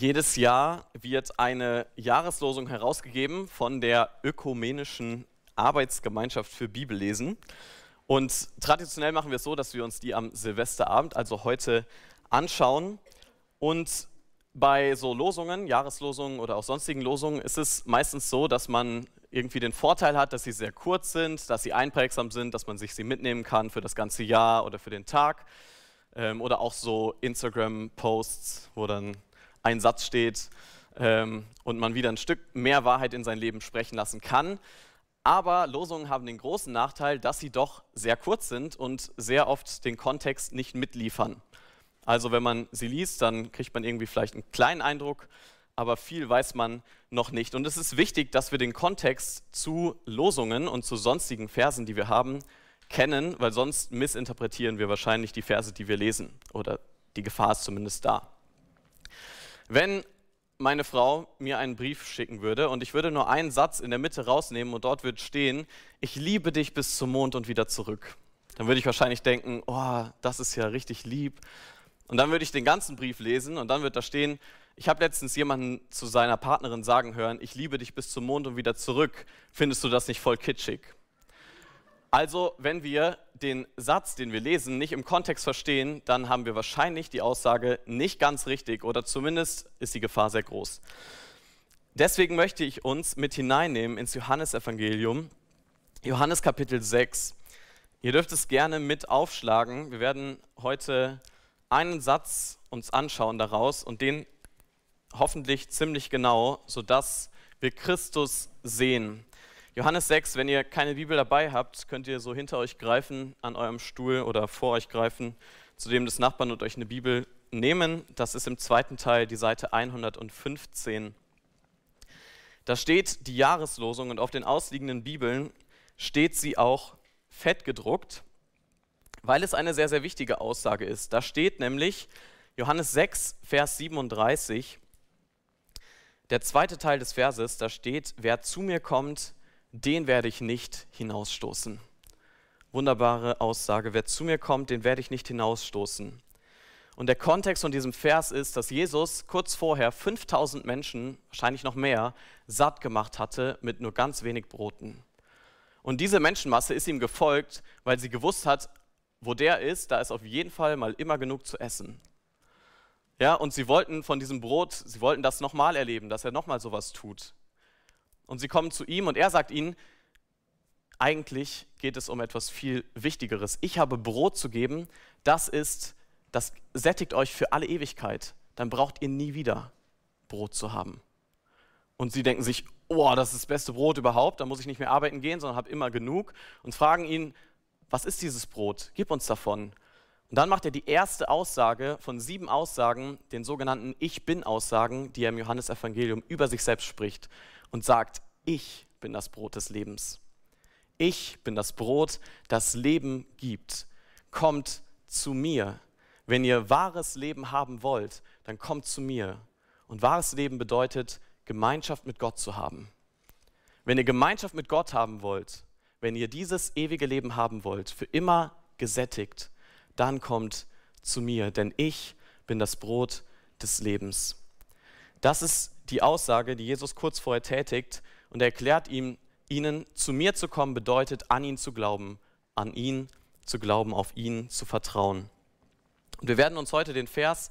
Jedes Jahr wird eine Jahreslosung herausgegeben von der Ökumenischen Arbeitsgemeinschaft für Bibellesen. Und traditionell machen wir es so, dass wir uns die am Silvesterabend, also heute, anschauen. Und bei so Losungen, Jahreslosungen oder auch sonstigen Losungen, ist es meistens so, dass man irgendwie den Vorteil hat, dass sie sehr kurz sind, dass sie einprägsam sind, dass man sich sie mitnehmen kann für das ganze Jahr oder für den Tag. Ähm, oder auch so Instagram-Posts, wo dann ein Satz steht ähm, und man wieder ein Stück mehr Wahrheit in sein Leben sprechen lassen kann. Aber Losungen haben den großen Nachteil, dass sie doch sehr kurz sind und sehr oft den Kontext nicht mitliefern. Also wenn man sie liest, dann kriegt man irgendwie vielleicht einen kleinen Eindruck, aber viel weiß man noch nicht. Und es ist wichtig, dass wir den Kontext zu Losungen und zu sonstigen Versen, die wir haben, kennen, weil sonst missinterpretieren wir wahrscheinlich die Verse, die wir lesen. Oder die Gefahr ist zumindest da. Wenn meine Frau mir einen Brief schicken würde und ich würde nur einen Satz in der Mitte rausnehmen und dort wird stehen, ich liebe dich bis zum Mond und wieder zurück, dann würde ich wahrscheinlich denken, oh, das ist ja richtig lieb. Und dann würde ich den ganzen Brief lesen und dann wird da stehen, ich habe letztens jemanden zu seiner Partnerin sagen hören, ich liebe dich bis zum Mond und wieder zurück. Findest du das nicht voll kitschig? Also, wenn wir den Satz, den wir lesen, nicht im Kontext verstehen, dann haben wir wahrscheinlich die Aussage nicht ganz richtig oder zumindest ist die Gefahr sehr groß. Deswegen möchte ich uns mit hineinnehmen ins Johannesevangelium, Johannes Kapitel 6. Ihr dürft es gerne mit aufschlagen. Wir werden heute einen Satz uns anschauen daraus und den hoffentlich ziemlich genau, sodass wir Christus sehen. Johannes 6, wenn ihr keine Bibel dabei habt, könnt ihr so hinter euch greifen, an eurem Stuhl oder vor euch greifen, zu dem des Nachbarn und euch eine Bibel nehmen. Das ist im zweiten Teil die Seite 115. Da steht die Jahreslosung und auf den ausliegenden Bibeln steht sie auch fett gedruckt, weil es eine sehr, sehr wichtige Aussage ist. Da steht nämlich Johannes 6, Vers 37, der zweite Teil des Verses, da steht, wer zu mir kommt, den werde ich nicht hinausstoßen. Wunderbare Aussage, wer zu mir kommt, den werde ich nicht hinausstoßen. Und der Kontext von diesem Vers ist, dass Jesus kurz vorher 5000 Menschen, wahrscheinlich noch mehr, satt gemacht hatte mit nur ganz wenig Broten. Und diese Menschenmasse ist ihm gefolgt, weil sie gewusst hat, wo der ist, da ist auf jeden Fall mal immer genug zu essen. Ja, und sie wollten von diesem Brot, sie wollten das nochmal erleben, dass er nochmal sowas tut. Und sie kommen zu ihm und er sagt ihnen, eigentlich geht es um etwas viel Wichtigeres. Ich habe Brot zu geben, das ist, das sättigt euch für alle Ewigkeit. Dann braucht ihr nie wieder Brot zu haben. Und sie denken sich, oh, das ist das beste Brot überhaupt, da muss ich nicht mehr arbeiten gehen, sondern habe immer genug und fragen ihn, was ist dieses Brot? Gib uns davon. Und dann macht er die erste Aussage von sieben Aussagen, den sogenannten Ich bin-Aussagen, die er im Johannesevangelium über sich selbst spricht und sagt, ich bin das Brot des Lebens. Ich bin das Brot, das Leben gibt. Kommt zu mir. Wenn ihr wahres Leben haben wollt, dann kommt zu mir. Und wahres Leben bedeutet, Gemeinschaft mit Gott zu haben. Wenn ihr Gemeinschaft mit Gott haben wollt, wenn ihr dieses ewige Leben haben wollt, für immer gesättigt, dann kommt zu mir, denn ich bin das Brot des Lebens. Das ist die Aussage, die Jesus kurz vorher tätigt und er erklärt ihm, ihnen zu mir zu kommen bedeutet, an ihn zu glauben, an ihn zu glauben, auf ihn zu vertrauen. Und wir werden uns heute den Vers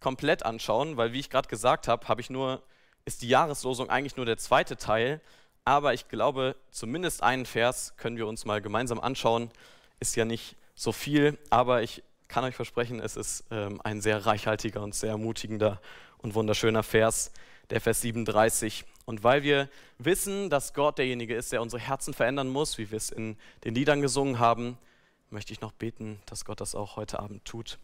komplett anschauen, weil wie ich gerade gesagt habe, habe ich nur ist die Jahreslosung eigentlich nur der zweite Teil, aber ich glaube, zumindest einen Vers können wir uns mal gemeinsam anschauen. Ist ja nicht so viel, aber ich kann euch versprechen, es ist ähm, ein sehr reichhaltiger und sehr ermutigender und wunderschöner Vers, der Vers 37. Und weil wir wissen, dass Gott derjenige ist, der unsere Herzen verändern muss, wie wir es in den Liedern gesungen haben, möchte ich noch beten, dass Gott das auch heute Abend tut.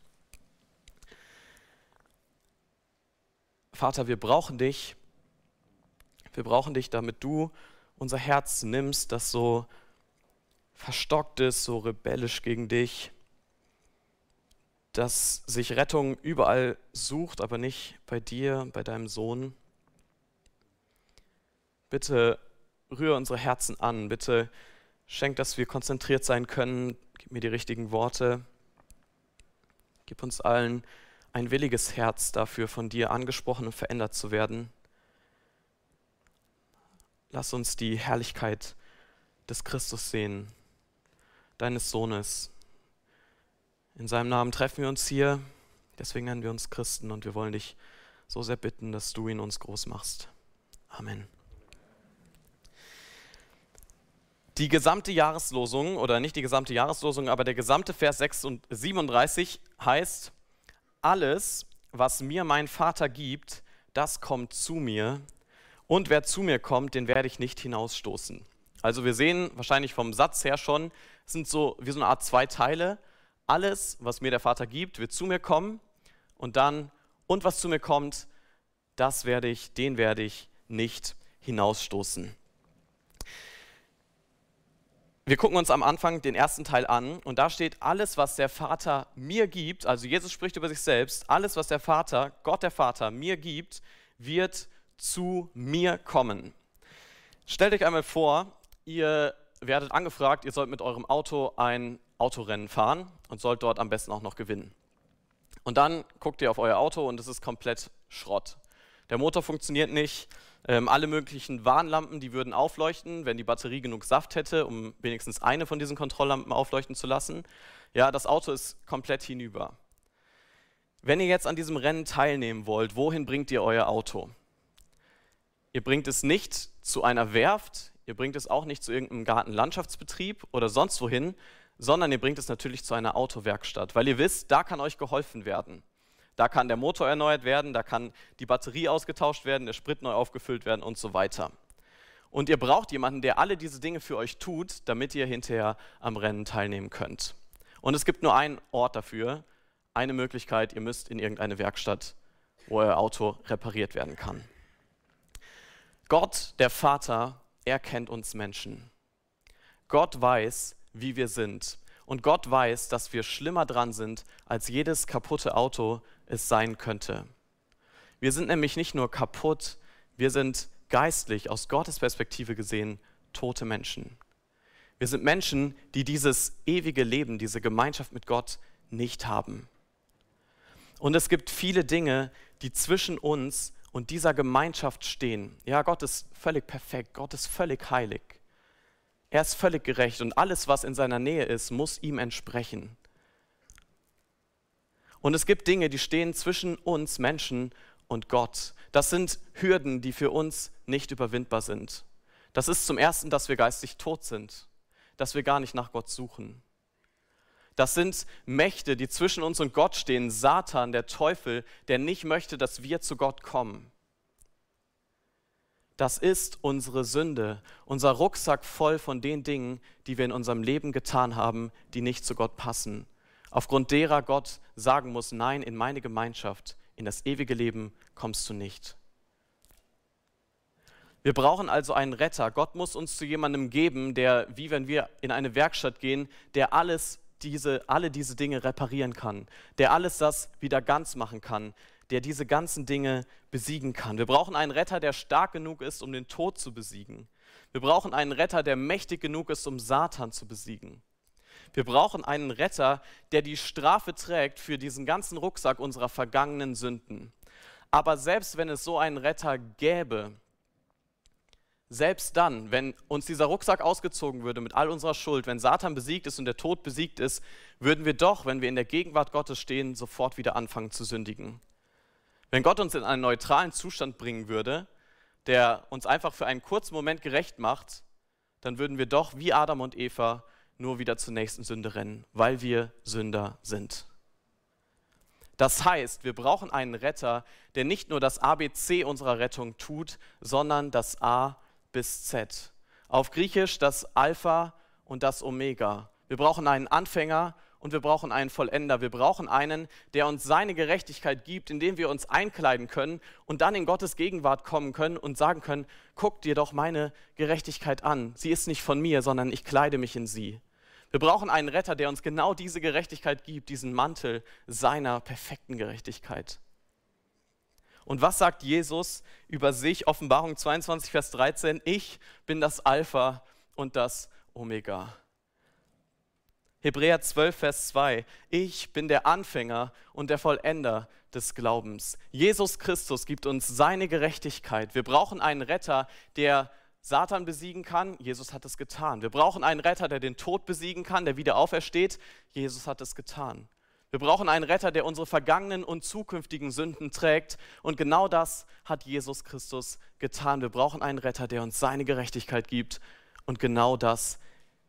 Vater, wir brauchen dich. Wir brauchen dich, damit du unser Herz nimmst, das so verstockt ist, so rebellisch gegen dich, das sich Rettung überall sucht, aber nicht bei dir, bei deinem Sohn. Bitte rühre unsere Herzen an. Bitte schenk, dass wir konzentriert sein können. Gib mir die richtigen Worte. Gib uns allen ein williges Herz dafür, von dir angesprochen und verändert zu werden. Lass uns die Herrlichkeit des Christus sehen, deines Sohnes. In seinem Namen treffen wir uns hier, deswegen nennen wir uns Christen und wir wollen dich so sehr bitten, dass du ihn uns groß machst. Amen. Die gesamte Jahreslosung, oder nicht die gesamte Jahreslosung, aber der gesamte Vers 37 heißt, alles, was mir mein Vater gibt, das kommt zu mir, und wer zu mir kommt, den werde ich nicht hinausstoßen. Also wir sehen wahrscheinlich vom Satz her schon, sind so wie so eine Art zwei Teile. Alles, was mir der Vater gibt, wird zu mir kommen und dann, und was zu mir kommt, das werde ich, den werde ich nicht hinausstoßen. Wir gucken uns am Anfang den ersten Teil an und da steht, alles, was der Vater mir gibt, also Jesus spricht über sich selbst, alles, was der Vater, Gott der Vater mir gibt, wird zu mir kommen. Stellt euch einmal vor, ihr werdet angefragt, ihr sollt mit eurem Auto ein Autorennen fahren und sollt dort am besten auch noch gewinnen. Und dann guckt ihr auf euer Auto und es ist komplett Schrott. Der Motor funktioniert nicht, ähm, alle möglichen Warnlampen, die würden aufleuchten, wenn die Batterie genug Saft hätte, um wenigstens eine von diesen Kontrolllampen aufleuchten zu lassen. Ja, das Auto ist komplett hinüber. Wenn ihr jetzt an diesem Rennen teilnehmen wollt, wohin bringt ihr euer Auto? Ihr bringt es nicht zu einer Werft, ihr bringt es auch nicht zu irgendeinem Gartenlandschaftsbetrieb oder sonst wohin, sondern ihr bringt es natürlich zu einer Autowerkstatt, weil ihr wisst, da kann euch geholfen werden. Da kann der Motor erneuert werden, da kann die Batterie ausgetauscht werden, der Sprit neu aufgefüllt werden und so weiter. Und ihr braucht jemanden, der alle diese Dinge für euch tut, damit ihr hinterher am Rennen teilnehmen könnt. Und es gibt nur einen Ort dafür, eine Möglichkeit, ihr müsst in irgendeine Werkstatt, wo euer Auto repariert werden kann. Gott, der Vater, er kennt uns Menschen. Gott weiß, wie wir sind. Und Gott weiß, dass wir schlimmer dran sind als jedes kaputte Auto, es sein könnte. Wir sind nämlich nicht nur kaputt, wir sind geistlich, aus Gottes Perspektive gesehen, tote Menschen. Wir sind Menschen, die dieses ewige Leben, diese Gemeinschaft mit Gott nicht haben. Und es gibt viele Dinge, die zwischen uns und dieser Gemeinschaft stehen. Ja, Gott ist völlig perfekt, Gott ist völlig heilig. Er ist völlig gerecht und alles, was in seiner Nähe ist, muss ihm entsprechen. Und es gibt Dinge, die stehen zwischen uns Menschen und Gott. Das sind Hürden, die für uns nicht überwindbar sind. Das ist zum Ersten, dass wir geistig tot sind, dass wir gar nicht nach Gott suchen. Das sind Mächte, die zwischen uns und Gott stehen. Satan, der Teufel, der nicht möchte, dass wir zu Gott kommen. Das ist unsere Sünde, unser Rucksack voll von den Dingen, die wir in unserem Leben getan haben, die nicht zu Gott passen aufgrund derer Gott sagen muss, nein, in meine Gemeinschaft, in das ewige Leben kommst du nicht. Wir brauchen also einen Retter. Gott muss uns zu jemandem geben, der, wie wenn wir in eine Werkstatt gehen, der alles diese, alle diese Dinge reparieren kann, der alles das wieder ganz machen kann, der diese ganzen Dinge besiegen kann. Wir brauchen einen Retter, der stark genug ist, um den Tod zu besiegen. Wir brauchen einen Retter, der mächtig genug ist, um Satan zu besiegen. Wir brauchen einen Retter, der die Strafe trägt für diesen ganzen Rucksack unserer vergangenen Sünden. Aber selbst wenn es so einen Retter gäbe, selbst dann, wenn uns dieser Rucksack ausgezogen würde mit all unserer Schuld, wenn Satan besiegt ist und der Tod besiegt ist, würden wir doch, wenn wir in der Gegenwart Gottes stehen, sofort wieder anfangen zu sündigen. Wenn Gott uns in einen neutralen Zustand bringen würde, der uns einfach für einen kurzen Moment gerecht macht, dann würden wir doch wie Adam und Eva nur wieder zur nächsten Sünde rennen, weil wir Sünder sind. Das heißt, wir brauchen einen Retter, der nicht nur das ABC unserer Rettung tut, sondern das A bis Z. Auf Griechisch das Alpha und das Omega. Wir brauchen einen Anfänger und wir brauchen einen Vollender. Wir brauchen einen, der uns seine Gerechtigkeit gibt, indem wir uns einkleiden können und dann in Gottes Gegenwart kommen können und sagen können, guck dir doch meine Gerechtigkeit an. Sie ist nicht von mir, sondern ich kleide mich in sie. Wir brauchen einen Retter, der uns genau diese Gerechtigkeit gibt, diesen Mantel seiner perfekten Gerechtigkeit. Und was sagt Jesus über sich? Offenbarung 22, Vers 13. Ich bin das Alpha und das Omega. Hebräer 12, Vers 2. Ich bin der Anfänger und der Vollender des Glaubens. Jesus Christus gibt uns seine Gerechtigkeit. Wir brauchen einen Retter, der Satan besiegen kann. Jesus hat es getan. Wir brauchen einen Retter, der den Tod besiegen kann, der wieder aufersteht. Jesus hat es getan. Wir brauchen einen Retter, der unsere vergangenen und zukünftigen Sünden trägt. Und genau das hat Jesus Christus getan. Wir brauchen einen Retter, der uns seine Gerechtigkeit gibt. Und genau das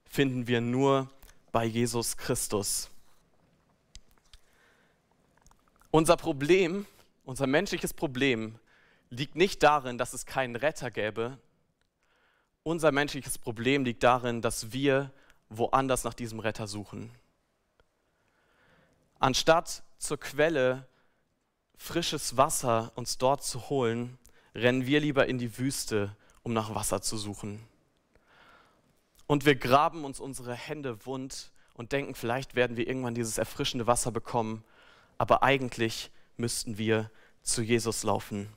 finden wir nur bei Jesus Christus. Unser Problem, unser menschliches Problem liegt nicht darin, dass es keinen Retter gäbe. Unser menschliches Problem liegt darin, dass wir woanders nach diesem Retter suchen. Anstatt zur Quelle frisches Wasser uns dort zu holen, rennen wir lieber in die Wüste, um nach Wasser zu suchen. Und wir graben uns unsere Hände wund und denken, vielleicht werden wir irgendwann dieses erfrischende Wasser bekommen, aber eigentlich müssten wir zu Jesus laufen.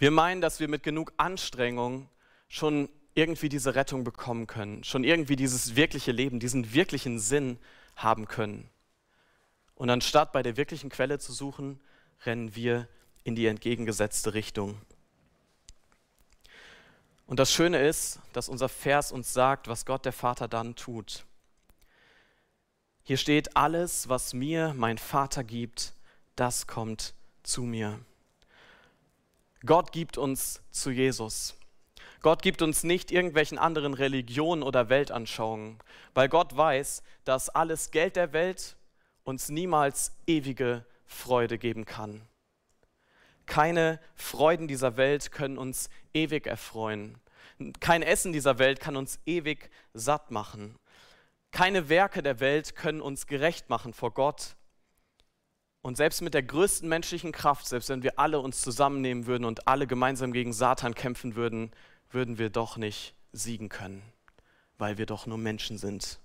Wir meinen, dass wir mit genug Anstrengung schon irgendwie diese Rettung bekommen können, schon irgendwie dieses wirkliche Leben, diesen wirklichen Sinn haben können. Und anstatt bei der wirklichen Quelle zu suchen, rennen wir in die entgegengesetzte Richtung. Und das Schöne ist, dass unser Vers uns sagt, was Gott der Vater dann tut. Hier steht, alles, was mir mein Vater gibt, das kommt zu mir. Gott gibt uns zu Jesus. Gott gibt uns nicht irgendwelchen anderen Religionen oder Weltanschauungen, weil Gott weiß, dass alles Geld der Welt uns niemals ewige Freude geben kann. Keine Freuden dieser Welt können uns ewig erfreuen. Kein Essen dieser Welt kann uns ewig satt machen. Keine Werke der Welt können uns gerecht machen vor Gott. Und selbst mit der größten menschlichen Kraft, selbst wenn wir alle uns zusammennehmen würden und alle gemeinsam gegen Satan kämpfen würden, würden wir doch nicht siegen können, weil wir doch nur Menschen sind.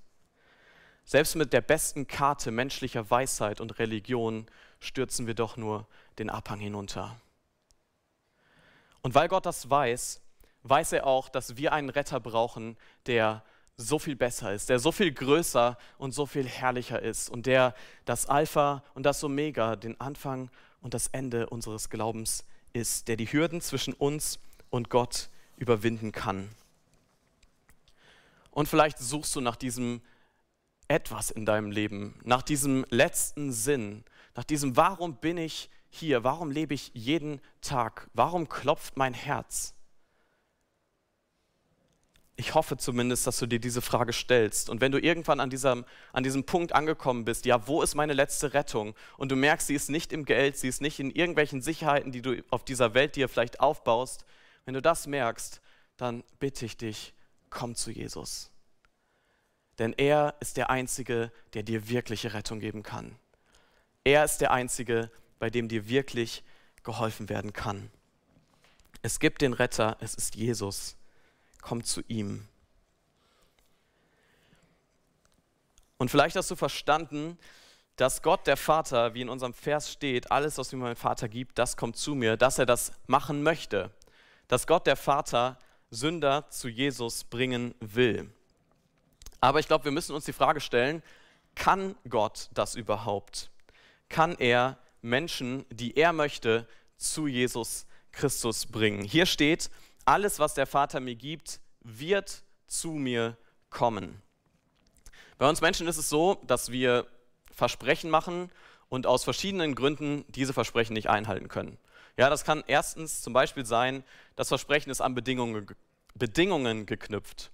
Selbst mit der besten Karte menschlicher Weisheit und Religion stürzen wir doch nur den Abhang hinunter. Und weil Gott das weiß, weiß er auch, dass wir einen Retter brauchen, der so viel besser ist, der so viel größer und so viel herrlicher ist und der das Alpha und das Omega, den Anfang und das Ende unseres Glaubens ist, der die Hürden zwischen uns und Gott überwinden kann. Und vielleicht suchst du nach diesem etwas in deinem Leben, nach diesem letzten Sinn, nach diesem, warum bin ich hier, warum lebe ich jeden Tag, warum klopft mein Herz? Ich hoffe zumindest, dass du dir diese Frage stellst. Und wenn du irgendwann an diesem, an diesem Punkt angekommen bist, ja, wo ist meine letzte Rettung? Und du merkst, sie ist nicht im Geld, sie ist nicht in irgendwelchen Sicherheiten, die du auf dieser Welt dir vielleicht aufbaust. Wenn du das merkst, dann bitte ich dich, komm zu Jesus. Denn er ist der Einzige, der dir wirkliche Rettung geben kann. Er ist der Einzige, bei dem dir wirklich geholfen werden kann. Es gibt den Retter, es ist Jesus. Komm zu ihm. Und vielleicht hast du verstanden, dass Gott, der Vater, wie in unserem Vers steht, alles, was mir mein Vater gibt, das kommt zu mir, dass er das machen möchte. Dass Gott, der Vater, Sünder zu Jesus bringen will. Aber ich glaube, wir müssen uns die Frage stellen, kann Gott das überhaupt? Kann er Menschen, die er möchte, zu Jesus Christus bringen? Hier steht, alles, was der Vater mir gibt, wird zu mir kommen. Bei uns Menschen ist es so, dass wir Versprechen machen und aus verschiedenen Gründen diese Versprechen nicht einhalten können. Ja, das kann erstens zum Beispiel sein, das Versprechen ist an Bedingungen, Bedingungen geknüpft.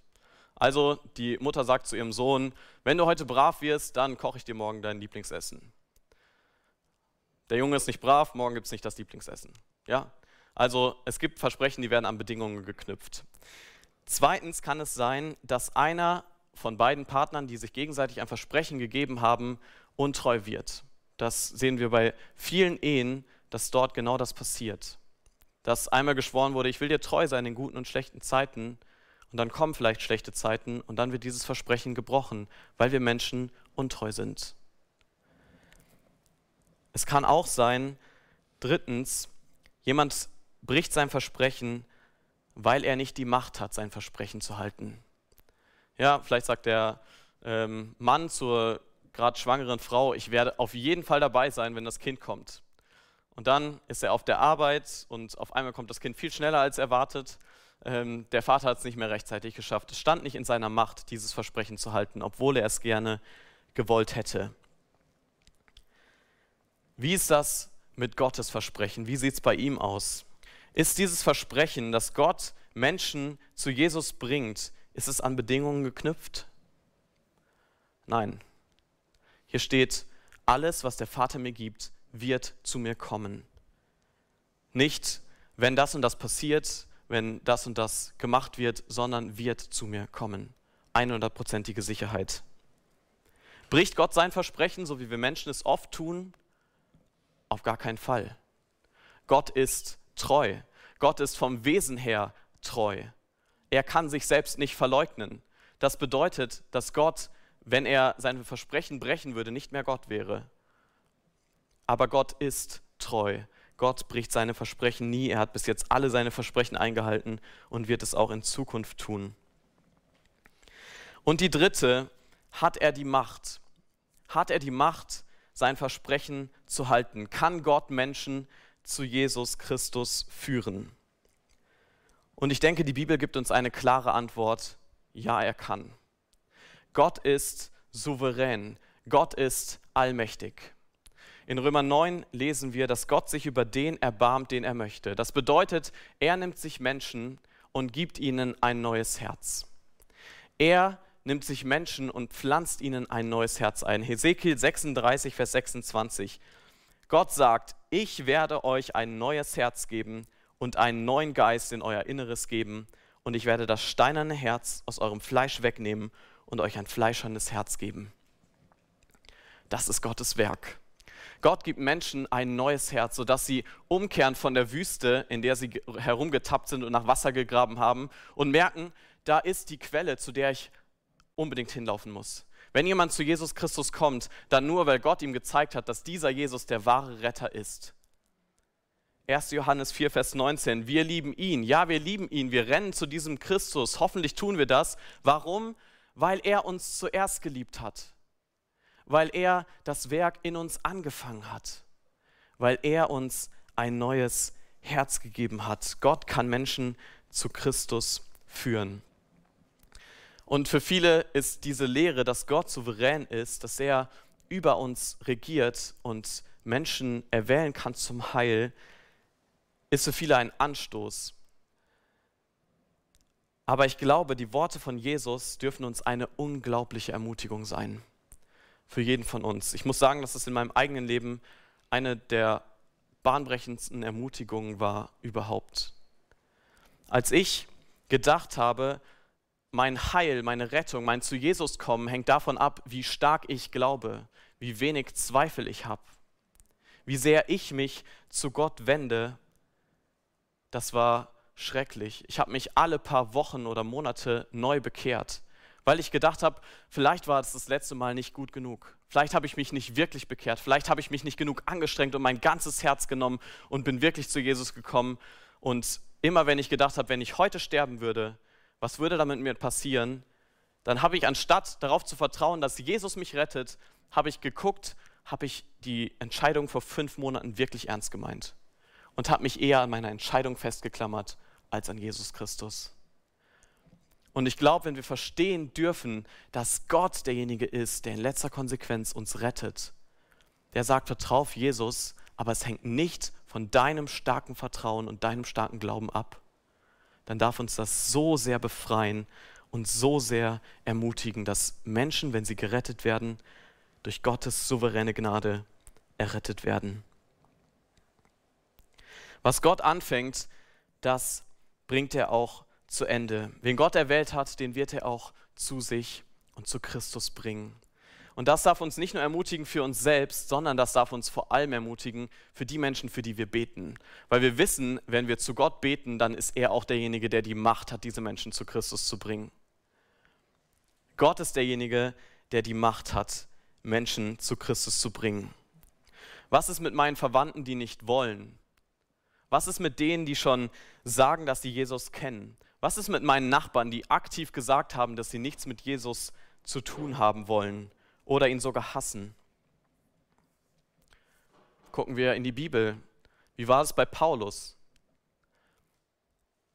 Also die Mutter sagt zu ihrem Sohn, wenn du heute brav wirst, dann koche ich dir morgen dein Lieblingsessen. Der Junge ist nicht brav, morgen gibt es nicht das Lieblingsessen. Ja? Also es gibt Versprechen, die werden an Bedingungen geknüpft. Zweitens kann es sein, dass einer von beiden Partnern, die sich gegenseitig ein Versprechen gegeben haben, untreu wird. Das sehen wir bei vielen Ehen, dass dort genau das passiert. Dass einmal geschworen wurde, ich will dir treu sein in guten und schlechten Zeiten, und dann kommen vielleicht schlechte Zeiten und dann wird dieses Versprechen gebrochen, weil wir Menschen untreu sind. Es kann auch sein, drittens, jemand bricht sein Versprechen, weil er nicht die Macht hat, sein Versprechen zu halten. Ja, vielleicht sagt er, ähm, Mann zur gerade schwangeren Frau, ich werde auf jeden Fall dabei sein, wenn das Kind kommt. Und dann ist er auf der Arbeit und auf einmal kommt das Kind viel schneller als erwartet. Ähm, der Vater hat es nicht mehr rechtzeitig geschafft. Es stand nicht in seiner Macht, dieses Versprechen zu halten, obwohl er es gerne gewollt hätte. Wie ist das mit Gottes Versprechen? Wie sieht es bei ihm aus? Ist dieses Versprechen, dass Gott Menschen zu Jesus bringt, ist es an Bedingungen geknüpft? Nein. Hier steht, alles, was der Vater mir gibt, wird zu mir kommen. Nicht, wenn das und das passiert, wenn das und das gemacht wird, sondern wird zu mir kommen. 100%ige Sicherheit. Bricht Gott sein Versprechen, so wie wir Menschen es oft tun? Auf gar keinen Fall. Gott ist treu. Gott ist vom Wesen her treu. Er kann sich selbst nicht verleugnen. Das bedeutet, dass Gott, wenn er sein Versprechen brechen würde, nicht mehr Gott wäre. Aber Gott ist treu. Gott bricht seine Versprechen nie. Er hat bis jetzt alle seine Versprechen eingehalten und wird es auch in Zukunft tun. Und die dritte, hat er die Macht? Hat er die Macht, sein Versprechen zu halten? Kann Gott Menschen zu Jesus Christus führen? Und ich denke, die Bibel gibt uns eine klare Antwort. Ja, er kann. Gott ist souverän. Gott ist allmächtig. In Römer 9 lesen wir, dass Gott sich über den erbarmt, den er möchte. Das bedeutet, er nimmt sich Menschen und gibt ihnen ein neues Herz. Er nimmt sich Menschen und pflanzt ihnen ein neues Herz ein. Hesekiel 36, Vers 26. Gott sagt, ich werde euch ein neues Herz geben und einen neuen Geist in euer Inneres geben und ich werde das steinerne Herz aus eurem Fleisch wegnehmen und euch ein fleischernes Herz geben. Das ist Gottes Werk. Gott gibt Menschen ein neues Herz, sodass sie umkehren von der Wüste, in der sie herumgetappt sind und nach Wasser gegraben haben und merken, da ist die Quelle, zu der ich unbedingt hinlaufen muss. Wenn jemand zu Jesus Christus kommt, dann nur, weil Gott ihm gezeigt hat, dass dieser Jesus der wahre Retter ist. 1. Johannes 4, Vers 19. Wir lieben ihn. Ja, wir lieben ihn. Wir rennen zu diesem Christus. Hoffentlich tun wir das. Warum? Weil er uns zuerst geliebt hat weil er das Werk in uns angefangen hat, weil er uns ein neues Herz gegeben hat. Gott kann Menschen zu Christus führen. Und für viele ist diese Lehre, dass Gott souverän ist, dass er über uns regiert und Menschen erwählen kann zum Heil, ist für viele ein Anstoß. Aber ich glaube, die Worte von Jesus dürfen uns eine unglaubliche Ermutigung sein für jeden von uns. Ich muss sagen, dass es in meinem eigenen Leben eine der bahnbrechendsten Ermutigungen war überhaupt. Als ich gedacht habe, mein Heil, meine Rettung, mein zu Jesus kommen hängt davon ab, wie stark ich glaube, wie wenig Zweifel ich habe, wie sehr ich mich zu Gott wende, das war schrecklich. Ich habe mich alle paar Wochen oder Monate neu bekehrt weil ich gedacht habe, vielleicht war es das letzte Mal nicht gut genug. Vielleicht habe ich mich nicht wirklich bekehrt. Vielleicht habe ich mich nicht genug angestrengt und mein ganzes Herz genommen und bin wirklich zu Jesus gekommen. Und immer wenn ich gedacht habe, wenn ich heute sterben würde, was würde da mit mir passieren? Dann habe ich anstatt darauf zu vertrauen, dass Jesus mich rettet, habe ich geguckt, habe ich die Entscheidung vor fünf Monaten wirklich ernst gemeint und habe mich eher an meiner Entscheidung festgeklammert als an Jesus Christus. Und ich glaube, wenn wir verstehen dürfen, dass Gott derjenige ist, der in letzter Konsequenz uns rettet, der sagt, vertrau auf Jesus, aber es hängt nicht von deinem starken Vertrauen und deinem starken Glauben ab, dann darf uns das so sehr befreien und so sehr ermutigen, dass Menschen, wenn sie gerettet werden, durch Gottes souveräne Gnade errettet werden. Was Gott anfängt, das bringt er auch zu Ende. Wen Gott erwählt hat, den wird er auch zu sich und zu Christus bringen. Und das darf uns nicht nur ermutigen für uns selbst, sondern das darf uns vor allem ermutigen für die Menschen, für die wir beten. Weil wir wissen, wenn wir zu Gott beten, dann ist er auch derjenige, der die Macht hat, diese Menschen zu Christus zu bringen. Gott ist derjenige, der die Macht hat, Menschen zu Christus zu bringen. Was ist mit meinen Verwandten, die nicht wollen? Was ist mit denen, die schon sagen, dass sie Jesus kennen? Was ist mit meinen Nachbarn, die aktiv gesagt haben, dass sie nichts mit Jesus zu tun haben wollen oder ihn sogar hassen. Gucken wir in die Bibel. Wie war es bei Paulus?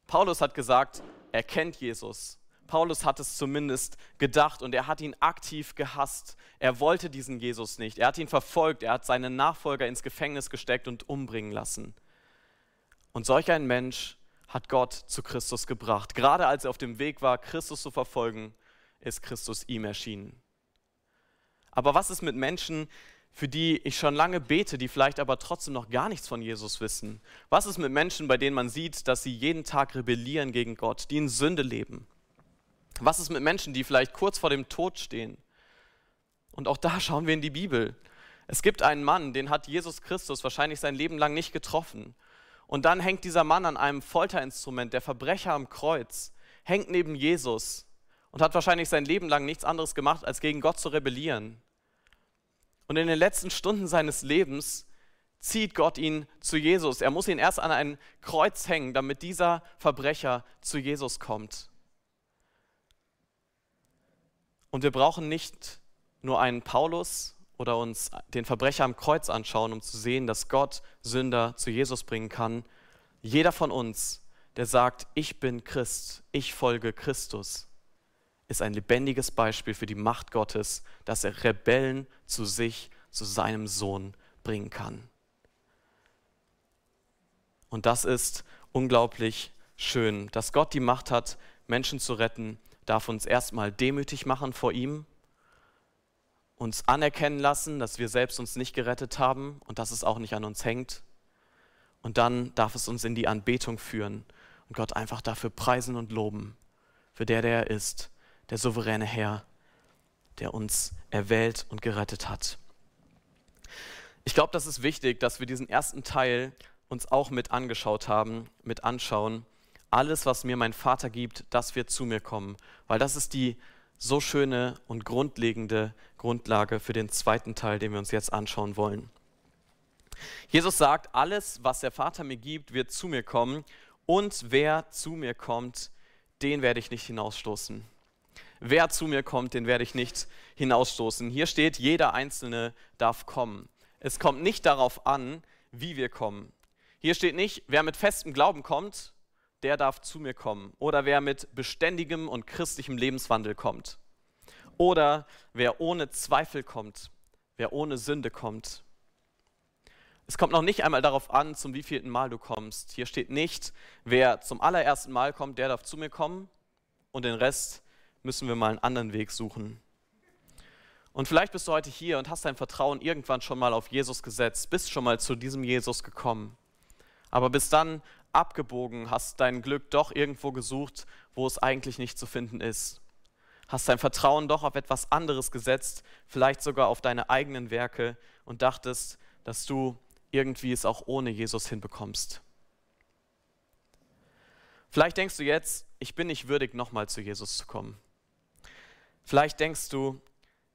Paulus hat gesagt, er kennt Jesus. Paulus hat es zumindest gedacht und er hat ihn aktiv gehasst. Er wollte diesen Jesus nicht. Er hat ihn verfolgt. Er hat seine Nachfolger ins Gefängnis gesteckt und umbringen lassen. Und solch ein Mensch hat Gott zu Christus gebracht. Gerade als er auf dem Weg war, Christus zu verfolgen, ist Christus ihm erschienen. Aber was ist mit Menschen, für die ich schon lange bete, die vielleicht aber trotzdem noch gar nichts von Jesus wissen? Was ist mit Menschen, bei denen man sieht, dass sie jeden Tag rebellieren gegen Gott, die in Sünde leben? Was ist mit Menschen, die vielleicht kurz vor dem Tod stehen? Und auch da schauen wir in die Bibel. Es gibt einen Mann, den hat Jesus Christus wahrscheinlich sein Leben lang nicht getroffen. Und dann hängt dieser Mann an einem Folterinstrument, der Verbrecher am Kreuz, hängt neben Jesus und hat wahrscheinlich sein Leben lang nichts anderes gemacht, als gegen Gott zu rebellieren. Und in den letzten Stunden seines Lebens zieht Gott ihn zu Jesus. Er muss ihn erst an ein Kreuz hängen, damit dieser Verbrecher zu Jesus kommt. Und wir brauchen nicht nur einen Paulus oder uns den Verbrecher am Kreuz anschauen, um zu sehen, dass Gott Sünder zu Jesus bringen kann. Jeder von uns, der sagt, ich bin Christ, ich folge Christus, ist ein lebendiges Beispiel für die Macht Gottes, dass er Rebellen zu sich, zu seinem Sohn bringen kann. Und das ist unglaublich schön, dass Gott die Macht hat, Menschen zu retten, darf uns erstmal demütig machen vor ihm, uns anerkennen lassen, dass wir selbst uns nicht gerettet haben und dass es auch nicht an uns hängt. Und dann darf es uns in die Anbetung führen und Gott einfach dafür preisen und loben, für der, der er ist, der souveräne Herr, der uns erwählt und gerettet hat. Ich glaube, das ist wichtig, dass wir diesen ersten Teil uns auch mit angeschaut haben, mit anschauen alles, was mir mein Vater gibt, das wird zu mir kommen. Weil das ist die so schöne und grundlegende Grundlage für den zweiten Teil, den wir uns jetzt anschauen wollen. Jesus sagt, alles, was der Vater mir gibt, wird zu mir kommen und wer zu mir kommt, den werde ich nicht hinausstoßen. Wer zu mir kommt, den werde ich nicht hinausstoßen. Hier steht, jeder Einzelne darf kommen. Es kommt nicht darauf an, wie wir kommen. Hier steht nicht, wer mit festem Glauben kommt, der darf zu mir kommen. Oder wer mit beständigem und christlichem Lebenswandel kommt. Oder wer ohne Zweifel kommt, wer ohne Sünde kommt. Es kommt noch nicht einmal darauf an, zum wievielten Mal du kommst. Hier steht nicht, wer zum allerersten Mal kommt, der darf zu mir kommen und den Rest müssen wir mal einen anderen Weg suchen. Und vielleicht bist du heute hier und hast dein Vertrauen irgendwann schon mal auf Jesus gesetzt, bist schon mal zu diesem Jesus gekommen. Aber bis dann abgebogen, hast dein Glück doch irgendwo gesucht, wo es eigentlich nicht zu finden ist. Hast dein Vertrauen doch auf etwas anderes gesetzt, vielleicht sogar auf deine eigenen Werke und dachtest, dass du irgendwie es auch ohne Jesus hinbekommst. Vielleicht denkst du jetzt, ich bin nicht würdig, nochmal zu Jesus zu kommen. Vielleicht denkst du,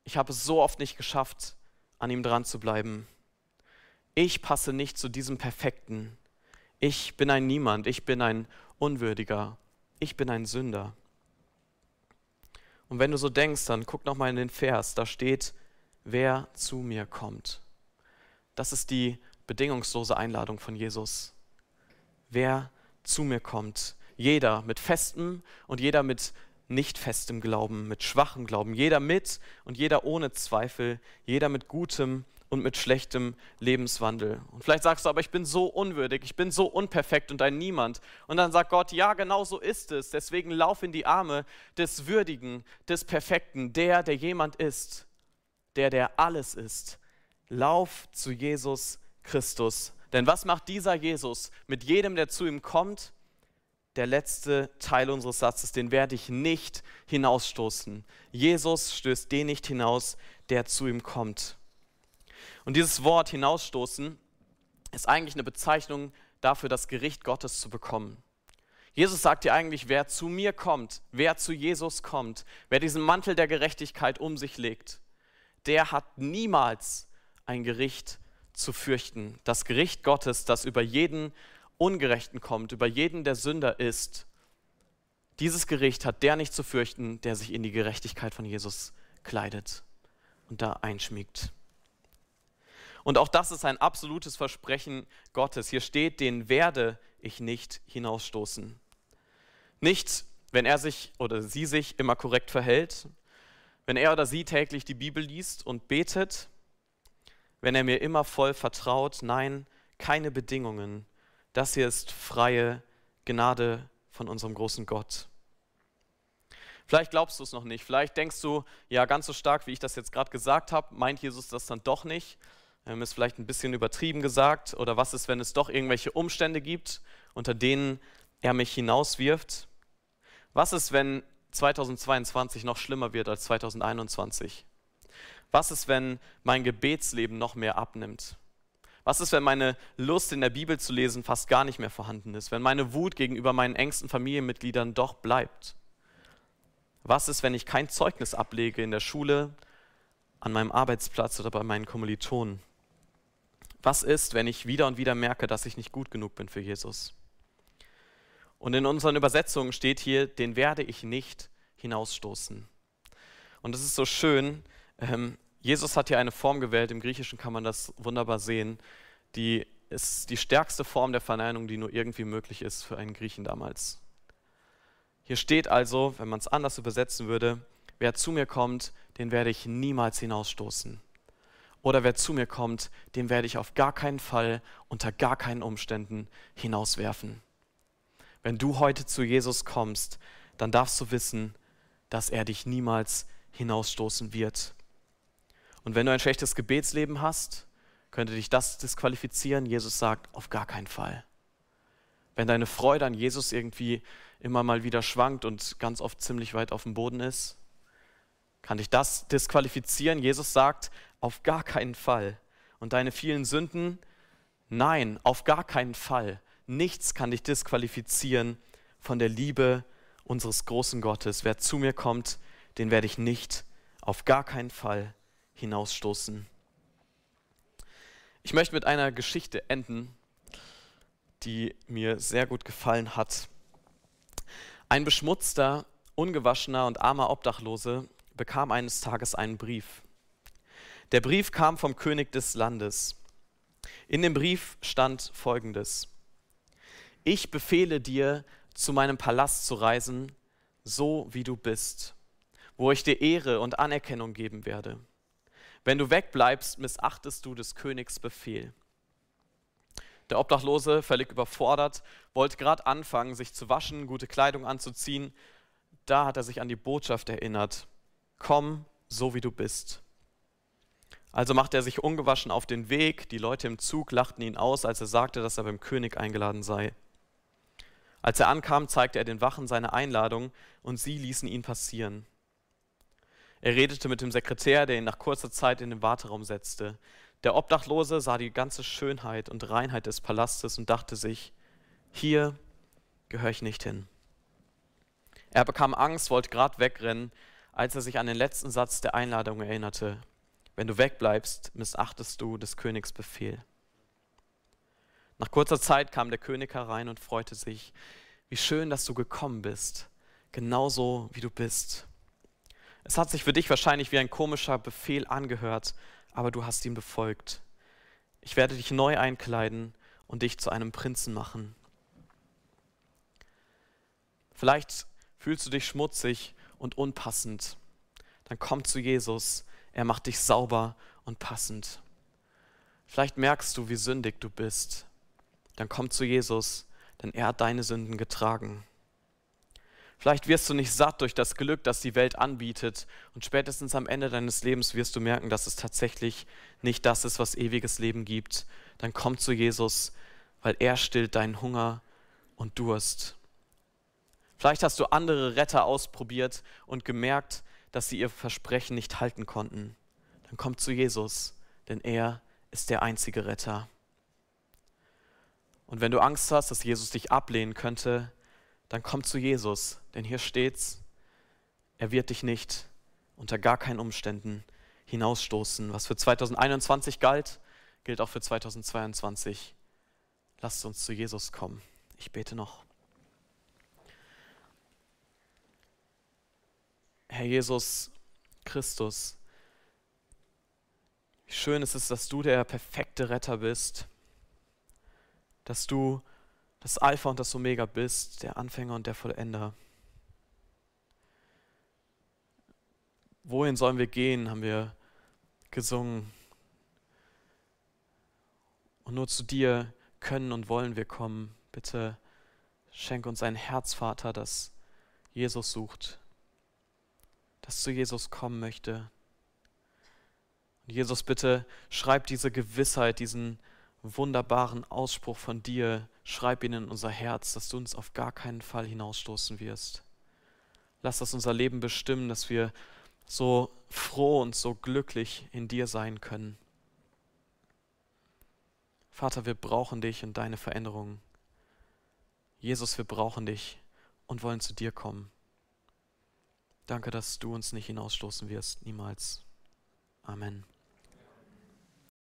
ich habe es so oft nicht geschafft, an ihm dran zu bleiben. Ich passe nicht zu diesem Perfekten. Ich bin ein Niemand, ich bin ein Unwürdiger, ich bin ein Sünder. Und wenn du so denkst, dann guck noch mal in den Vers, da steht, wer zu mir kommt. Das ist die bedingungslose Einladung von Jesus. Wer zu mir kommt, jeder mit festem und jeder mit nicht festem Glauben, mit schwachem Glauben, jeder mit und jeder ohne Zweifel, jeder mit gutem und mit schlechtem Lebenswandel. Und vielleicht sagst du, aber ich bin so unwürdig, ich bin so unperfekt und ein Niemand. Und dann sagt Gott, ja, genau so ist es. Deswegen lauf in die Arme des Würdigen, des Perfekten, der, der jemand ist, der, der alles ist. Lauf zu Jesus Christus. Denn was macht dieser Jesus mit jedem, der zu ihm kommt? Der letzte Teil unseres Satzes, den werde ich nicht hinausstoßen. Jesus stößt den nicht hinaus, der zu ihm kommt. Und dieses Wort hinausstoßen ist eigentlich eine Bezeichnung dafür, das Gericht Gottes zu bekommen. Jesus sagt dir eigentlich, wer zu mir kommt, wer zu Jesus kommt, wer diesen Mantel der Gerechtigkeit um sich legt, der hat niemals ein Gericht zu fürchten. Das Gericht Gottes, das über jeden Ungerechten kommt, über jeden, der Sünder ist, dieses Gericht hat der nicht zu fürchten, der sich in die Gerechtigkeit von Jesus kleidet und da einschmiegt. Und auch das ist ein absolutes Versprechen Gottes. Hier steht, den werde ich nicht hinausstoßen. Nicht, wenn er sich oder sie sich immer korrekt verhält, wenn er oder sie täglich die Bibel liest und betet, wenn er mir immer voll vertraut. Nein, keine Bedingungen. Das hier ist freie Gnade von unserem großen Gott. Vielleicht glaubst du es noch nicht. Vielleicht denkst du, ja, ganz so stark, wie ich das jetzt gerade gesagt habe, meint Jesus das dann doch nicht. Ähm, ist vielleicht ein bisschen übertrieben gesagt. Oder was ist, wenn es doch irgendwelche Umstände gibt, unter denen er mich hinauswirft? Was ist, wenn 2022 noch schlimmer wird als 2021? Was ist, wenn mein Gebetsleben noch mehr abnimmt? Was ist, wenn meine Lust in der Bibel zu lesen fast gar nicht mehr vorhanden ist? Wenn meine Wut gegenüber meinen engsten Familienmitgliedern doch bleibt? Was ist, wenn ich kein Zeugnis ablege in der Schule, an meinem Arbeitsplatz oder bei meinen Kommilitonen? Was ist, wenn ich wieder und wieder merke, dass ich nicht gut genug bin für Jesus? Und in unseren Übersetzungen steht hier, den werde ich nicht hinausstoßen. Und es ist so schön, ähm, Jesus hat hier eine Form gewählt, im Griechischen kann man das wunderbar sehen, die ist die stärkste Form der Verneinung, die nur irgendwie möglich ist für einen Griechen damals. Hier steht also, wenn man es anders übersetzen würde, wer zu mir kommt, den werde ich niemals hinausstoßen. Oder wer zu mir kommt, den werde ich auf gar keinen Fall, unter gar keinen Umständen hinauswerfen. Wenn du heute zu Jesus kommst, dann darfst du wissen, dass er dich niemals hinausstoßen wird. Und wenn du ein schlechtes Gebetsleben hast, könnte dich das disqualifizieren. Jesus sagt, auf gar keinen Fall. Wenn deine Freude an Jesus irgendwie immer mal wieder schwankt und ganz oft ziemlich weit auf dem Boden ist, kann dich das disqualifizieren. Jesus sagt, auf gar keinen Fall. Und deine vielen Sünden, nein, auf gar keinen Fall. Nichts kann dich disqualifizieren von der Liebe unseres großen Gottes. Wer zu mir kommt, den werde ich nicht auf gar keinen Fall hinausstoßen. Ich möchte mit einer Geschichte enden, die mir sehr gut gefallen hat. Ein beschmutzter, ungewaschener und armer Obdachlose bekam eines Tages einen Brief. Der Brief kam vom König des Landes. In dem Brief stand Folgendes ich befehle dir, zu meinem Palast zu reisen, so wie du bist, wo ich dir Ehre und Anerkennung geben werde. Wenn du wegbleibst, missachtest du des Königs Befehl. Der Obdachlose, völlig überfordert, wollte gerade anfangen, sich zu waschen, gute Kleidung anzuziehen. Da hat er sich an die Botschaft erinnert. Komm, so wie du bist. Also machte er sich ungewaschen auf den Weg. Die Leute im Zug lachten ihn aus, als er sagte, dass er beim König eingeladen sei. Als er ankam, zeigte er den Wachen seine Einladung und sie ließen ihn passieren. Er redete mit dem Sekretär, der ihn nach kurzer Zeit in den Warteraum setzte. Der Obdachlose sah die ganze Schönheit und Reinheit des Palastes und dachte sich, hier gehöre ich nicht hin. Er bekam Angst, wollte gerade wegrennen, als er sich an den letzten Satz der Einladung erinnerte. Wenn du wegbleibst, missachtest du des Königs Befehl. Nach kurzer Zeit kam der König herein und freute sich. Wie schön, dass du gekommen bist, genauso wie du bist. Es hat sich für dich wahrscheinlich wie ein komischer Befehl angehört, aber du hast ihn befolgt. Ich werde dich neu einkleiden und dich zu einem Prinzen machen. Vielleicht fühlst du dich schmutzig und unpassend. Dann komm zu Jesus. Er macht dich sauber und passend. Vielleicht merkst du, wie sündig du bist dann komm zu Jesus, denn er hat deine Sünden getragen. Vielleicht wirst du nicht satt durch das Glück, das die Welt anbietet und spätestens am Ende deines Lebens wirst du merken, dass es tatsächlich nicht das ist, was ewiges Leben gibt. Dann komm zu Jesus, weil er stillt deinen Hunger und Durst. Vielleicht hast du andere Retter ausprobiert und gemerkt, dass sie ihr Versprechen nicht halten konnten. Dann komm zu Jesus, denn er ist der einzige Retter. Und wenn du Angst hast, dass Jesus dich ablehnen könnte, dann komm zu Jesus, denn hier steht's, er wird dich nicht unter gar keinen Umständen hinausstoßen. Was für 2021 galt, gilt auch für 2022. Lasst uns zu Jesus kommen. Ich bete noch. Herr Jesus, Christus. Wie schön ist es, dass du der perfekte Retter bist, dass du das Alpha und das Omega bist, der Anfänger und der Vollender. Wohin sollen wir gehen, haben wir gesungen. Und nur zu dir können und wollen wir kommen. Bitte schenk uns ein Herz, Vater, das Jesus sucht, das zu Jesus kommen möchte. Und Jesus, bitte schreib diese Gewissheit, diesen wunderbaren Ausspruch von dir, schreib ihn in unser Herz, dass du uns auf gar keinen Fall hinausstoßen wirst. Lass das unser Leben bestimmen, dass wir so froh und so glücklich in dir sein können. Vater, wir brauchen dich und deine Veränderungen. Jesus, wir brauchen dich und wollen zu dir kommen. Danke, dass du uns nicht hinausstoßen wirst, niemals. Amen.